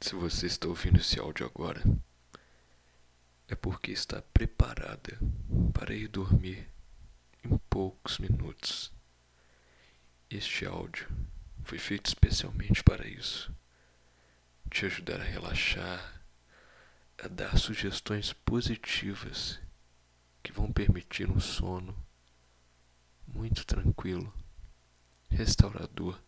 Se você está ouvindo esse áudio agora, é porque está preparada para ir dormir em poucos minutos. Este áudio foi feito especialmente para isso te ajudar a relaxar, a dar sugestões positivas que vão permitir um sono muito tranquilo, restaurador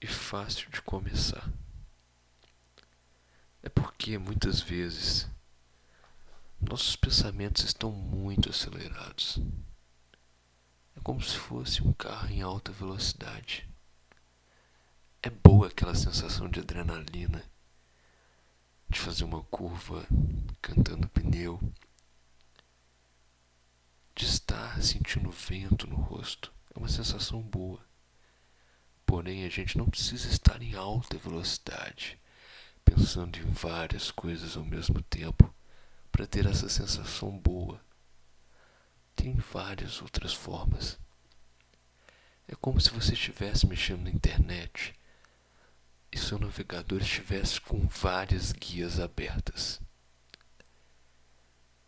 e fácil de começar. Porque muitas vezes nossos pensamentos estão muito acelerados. É como se fosse um carro em alta velocidade. É boa aquela sensação de adrenalina, de fazer uma curva cantando pneu, de estar sentindo vento no rosto. É uma sensação boa. Porém, a gente não precisa estar em alta velocidade, pensando em várias coisas ao mesmo tempo, para ter essa sensação boa. Tem várias outras formas. É como se você estivesse mexendo na internet e seu navegador estivesse com várias guias abertas.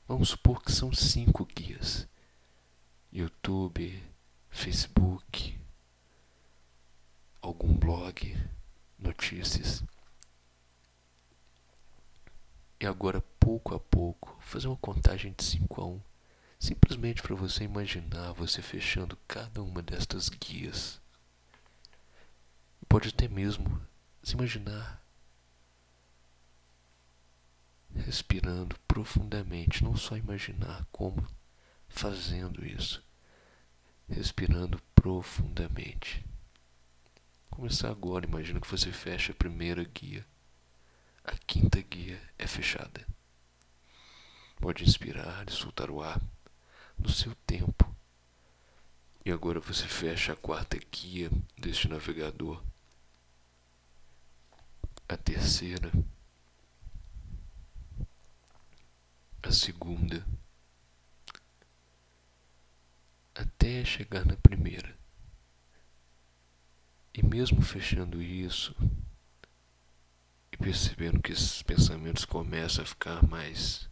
Vamos supor que são cinco guias: YouTube, Facebook, algum blog, notícias. E agora, pouco a pouco, fazer uma contagem de 5 a 1, um, simplesmente para você imaginar você fechando cada uma destas guias. Pode até mesmo se imaginar respirando profundamente, não só imaginar como fazendo isso, respirando profundamente. Começar agora, imagina que você fecha a primeira guia, a quinta guia é fechada. Pode inspirar e soltar o ar no seu tempo. E agora você fecha a quarta guia deste navegador a terceira, a segunda, até chegar na primeira. E mesmo fechando isso e percebendo que esses pensamentos começam a ficar mais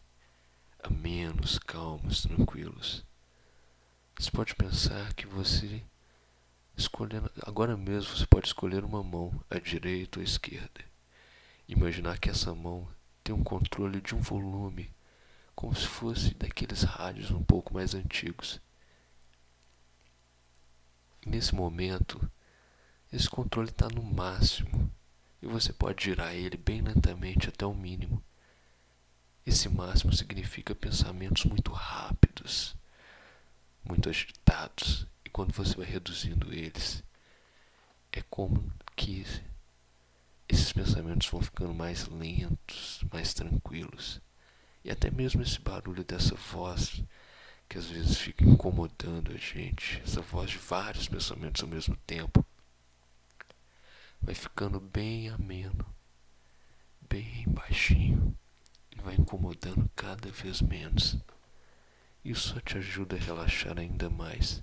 amenos, calmos, tranquilos, você pode pensar que você escolhendo agora mesmo você pode escolher uma mão, a direita ou a esquerda. Imaginar que essa mão tem um controle de um volume, como se fosse daqueles rádios um pouco mais antigos. Nesse momento, esse controle está no máximo e você pode girar ele bem lentamente até o mínimo. Esse máximo significa pensamentos muito rápidos, muito agitados, e quando você vai reduzindo eles, é como que esses pensamentos vão ficando mais lentos, mais tranquilos. E até mesmo esse barulho dessa voz que às vezes fica incomodando a gente, essa voz de vários pensamentos ao mesmo tempo, vai ficando bem ameno, bem baixinho e vai incomodando cada vez menos. Isso só te ajuda a relaxar ainda mais,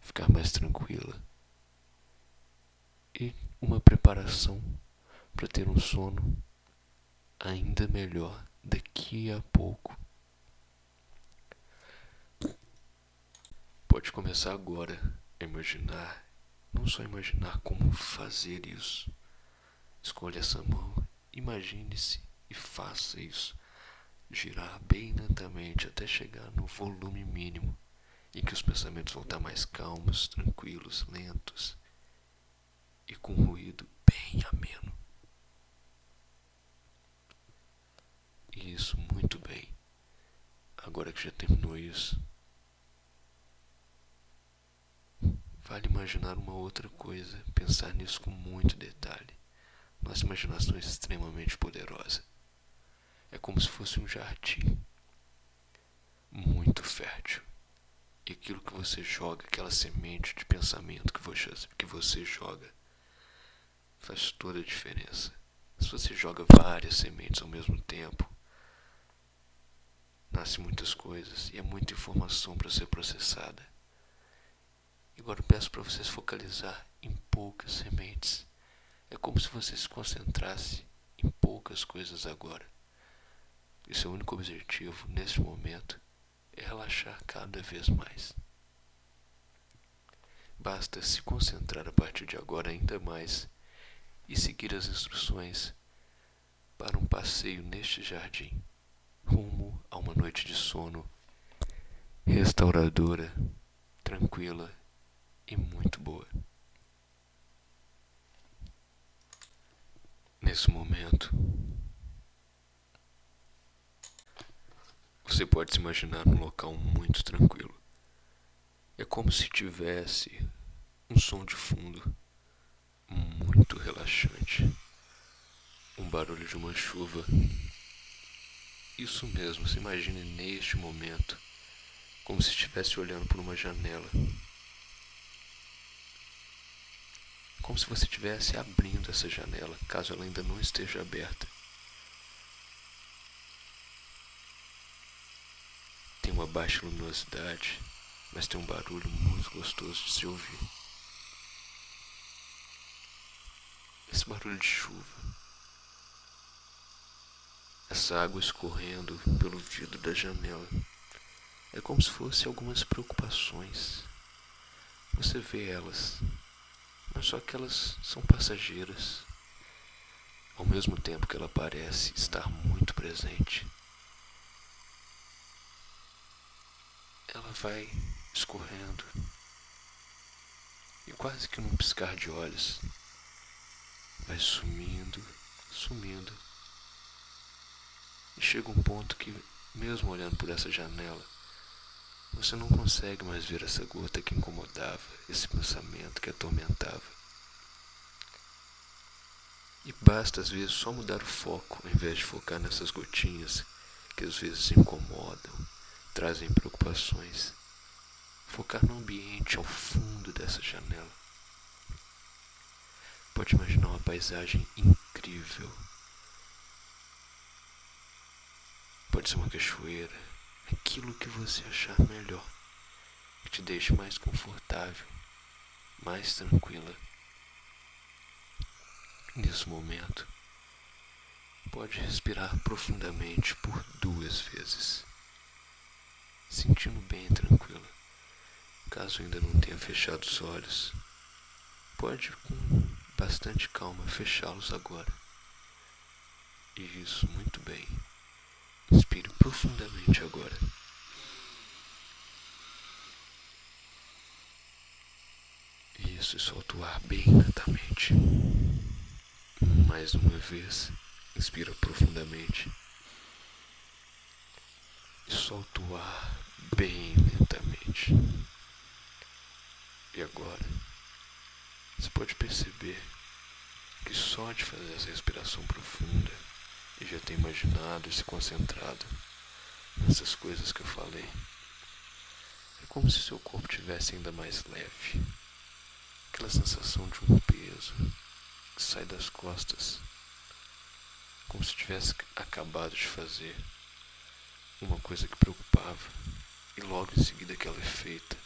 ficar mais tranquila. E uma preparação para ter um sono ainda melhor daqui a pouco. Pode começar agora a imaginar, não só imaginar como fazer isso. Escolha essa mão, imagine-se e faça isso. Girar bem lentamente até chegar no volume mínimo em que os pensamentos vão estar mais calmos, tranquilos, lentos e com ruído bem ameno. Isso, muito bem. Agora que já terminou isso, imaginar uma outra coisa, pensar nisso com muito detalhe. Nossa imaginação é extremamente poderosa. É como se fosse um jardim muito fértil. E aquilo que você joga, aquela semente de pensamento que você, que você joga, faz toda a diferença. Se você joga várias sementes ao mesmo tempo, nasce muitas coisas e é muita informação para ser processada. Agora eu peço para vocês focalizar em poucas sementes. É como se você se concentrasse em poucas coisas agora. E seu único objetivo neste momento é relaxar cada vez mais. Basta se concentrar a partir de agora ainda mais e seguir as instruções para um passeio neste jardim, rumo a uma noite de sono restauradora, tranquila e muito boa. Nesse momento, você pode se imaginar num local muito tranquilo. É como se tivesse um som de fundo muito relaxante, um barulho de uma chuva. Isso mesmo, se imagine neste momento, como se estivesse olhando por uma janela. Como se você estivesse abrindo essa janela, caso ela ainda não esteja aberta. Tem uma baixa luminosidade, mas tem um barulho muito gostoso de se ouvir. Esse barulho de chuva. Essa água escorrendo pelo vidro da janela. É como se fosse algumas preocupações. Você vê elas, só que elas são passageiras. Ao mesmo tempo que ela parece estar muito presente, ela vai escorrendo e quase que num piscar de olhos vai sumindo, sumindo. E chega um ponto que, mesmo olhando por essa janela, você não consegue mais ver essa gota que incomodava, esse pensamento que atormentava. E basta às vezes só mudar o foco, ao invés de focar nessas gotinhas que às vezes incomodam, trazem preocupações. Focar no ambiente ao fundo dessa janela. Pode imaginar uma paisagem incrível. Pode ser uma cachoeira, aquilo que você achar melhor, que te deixe mais confortável, mais tranquila. Nesse momento, pode respirar profundamente por duas vezes, sentindo bem tranquila. Caso ainda não tenha fechado os olhos, pode com bastante calma fechá-los agora. Isso, muito bem. Inspire profundamente agora. Isso, e solta o ar bem lentamente. Mais uma vez, inspira profundamente. E solta o ar bem lentamente. E agora, você pode perceber que só de fazer essa respiração profunda e já ter imaginado e se concentrado nessas coisas que eu falei. É como se seu corpo tivesse ainda mais leve. Aquela sensação de um peso que sai das costas. Como se tivesse acabado de fazer uma coisa que preocupava. E logo em seguida que ela é feita,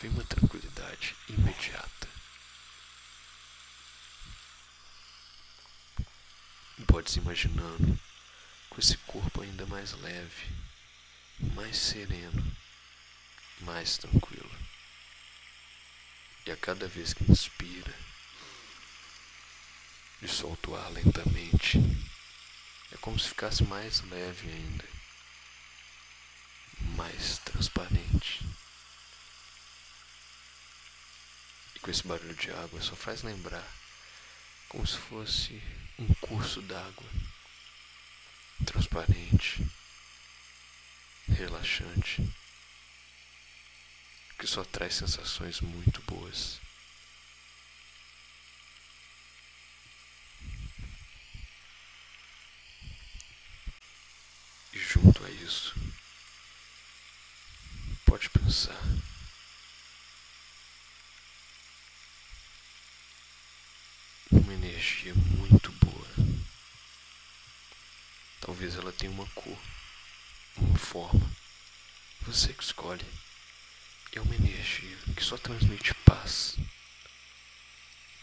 vem uma tranquilidade imediata. Pode se imaginando com esse corpo ainda mais leve, mais sereno, mais tranquilo. E a cada vez que inspira e solta o ar lentamente, é como se ficasse mais leve ainda, mais transparente. E com esse barulho de água só faz lembrar como se fosse um curso d'água. Transparente, relaxante, que só traz sensações muito boas. E junto a isso, pode pensar. Uma energia muito Talvez ela tenha uma cor, uma forma. Você que escolhe. É uma energia que só transmite paz,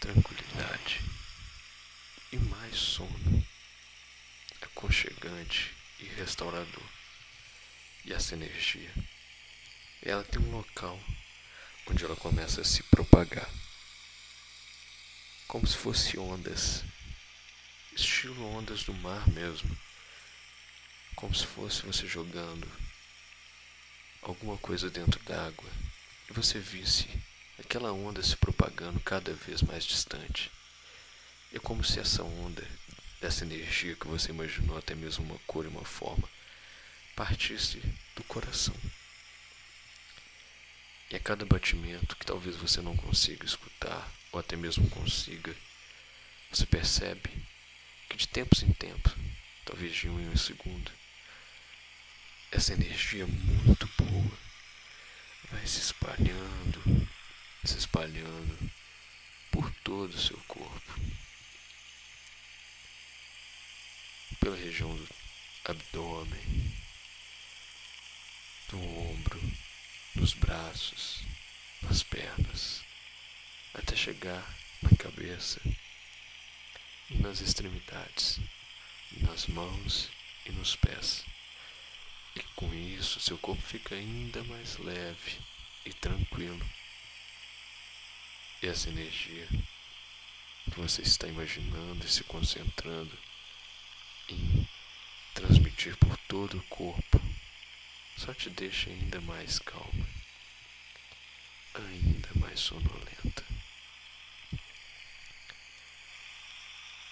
tranquilidade e mais sono, aconchegante e restaurador. E essa energia, ela tem um local onde ela começa a se propagar, como se fosse ondas, estilo ondas do mar mesmo, como se fosse você jogando alguma coisa dentro d'água e você visse aquela onda se propagando cada vez mais distante. É como se essa onda, essa energia que você imaginou até mesmo uma cor e uma forma, partisse do coração. E a cada batimento que talvez você não consiga escutar, ou até mesmo consiga, você percebe que de tempos em tempos, talvez de um em um segundo, essa energia muito boa vai se espalhando, se espalhando por todo o seu corpo, pela região do abdômen, do ombro, dos braços, nas pernas, até chegar na cabeça e nas extremidades, nas mãos e nos pés. E com isso, seu corpo fica ainda mais leve e tranquilo. E essa energia que você está imaginando e se concentrando em transmitir por todo o corpo só te deixa ainda mais calma, ainda mais sonolenta.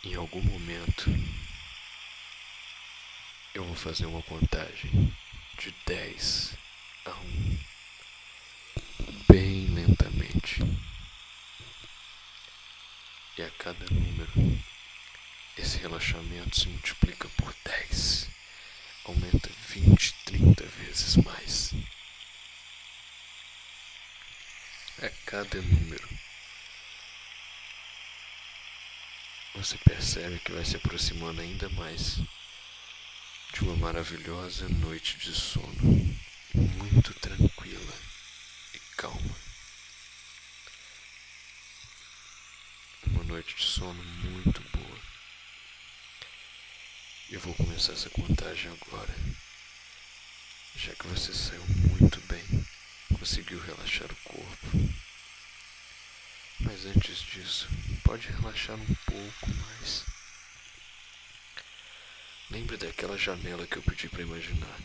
Em algum momento eu vou fazer uma contagem de 10 a 1, bem lentamente. E a cada número, esse relaxamento se multiplica por 10, aumenta 20, 30 vezes mais. A cada número, você percebe que vai se aproximando ainda mais de uma maravilhosa noite de sono, muito tranquila e calma. Uma noite de sono muito boa. Eu vou começar essa contagem agora, já que você saiu muito bem, conseguiu relaxar o corpo. Mas antes disso, pode relaxar um pouco mais. Lembre daquela janela que eu pedi para imaginar.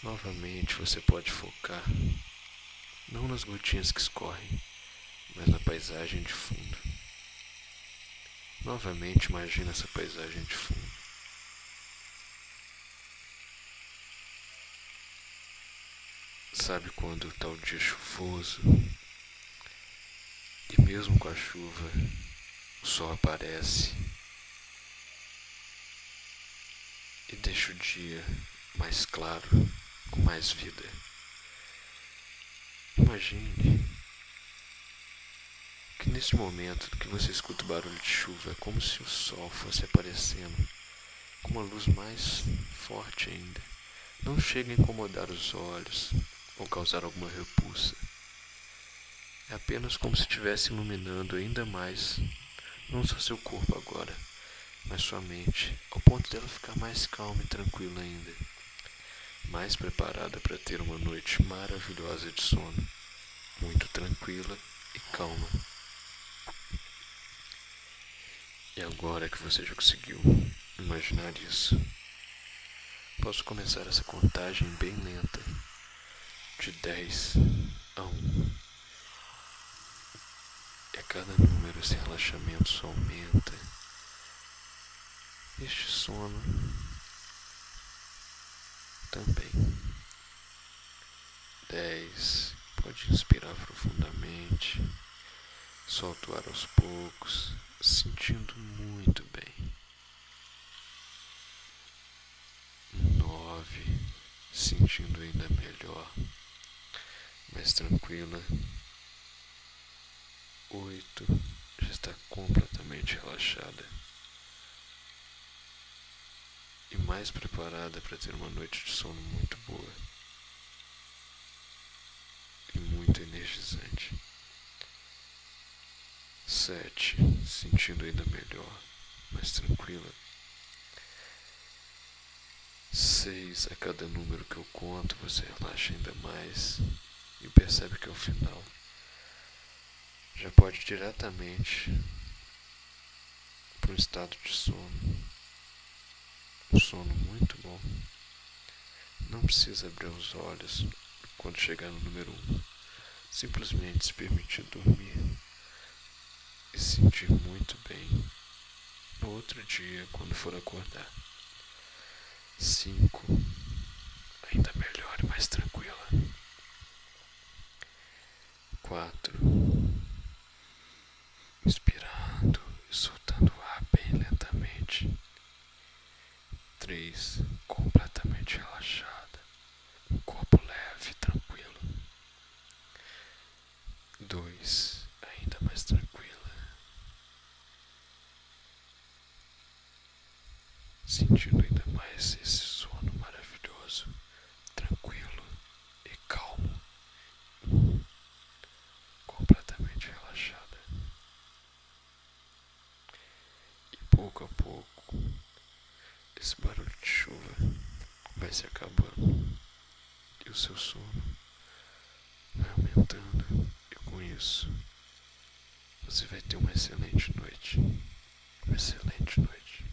Novamente você pode focar não nas gotinhas que escorrem, mas na paisagem de fundo. Novamente imagina essa paisagem de fundo. Sabe quando está o dia chuvoso e mesmo com a chuva o sol aparece e deixa o dia mais claro, com mais vida. Imagine que nesse momento que você escuta o barulho de chuva é como se o sol fosse aparecendo com uma luz mais forte ainda. Não chega a incomodar os olhos ou causar alguma repulsa. É apenas como se estivesse iluminando ainda mais não só seu corpo agora, mas sua mente, ao ponto dela ficar mais calma e tranquila ainda, mais preparada para ter uma noite maravilhosa de sono, muito tranquila e calma. E agora que você já conseguiu imaginar isso, posso começar essa contagem bem lenta, de 10 a 1. E a cada número esse relaxamento só aumenta este sono também. 10. Pode inspirar profundamente, solta o ar aos poucos, sentindo muito bem. 9. Sentindo ainda melhor, mais tranquila. 8. Já está completamente relaxada. E mais preparada para ter uma noite de sono muito boa e muito energizante. sete, sentindo ainda melhor, mais tranquila. Seis, a cada número que eu conto, você relaxa ainda mais e percebe que ao final já pode ir diretamente para um estado de sono. Um sono muito bom. Não precisa abrir os olhos quando chegar no número um. Simplesmente se permitir dormir e sentir muito bem no outro dia quando for acordar. 5. Ainda melhor e mais tranquila. 4. Inspirando e soltando o ar bem lentamente. 3. Completamente relaxada. Um corpo leve e tranquilo. 2. Ainda mais tranquila. Sentindo ainda mais esse sono maravilhoso, tranquilo e calmo, completamente relaxada. E pouco a pouco, esse barulho de chuva vai se acabando e o seu sono Você vai ter uma excelente noite. Uma excelente noite.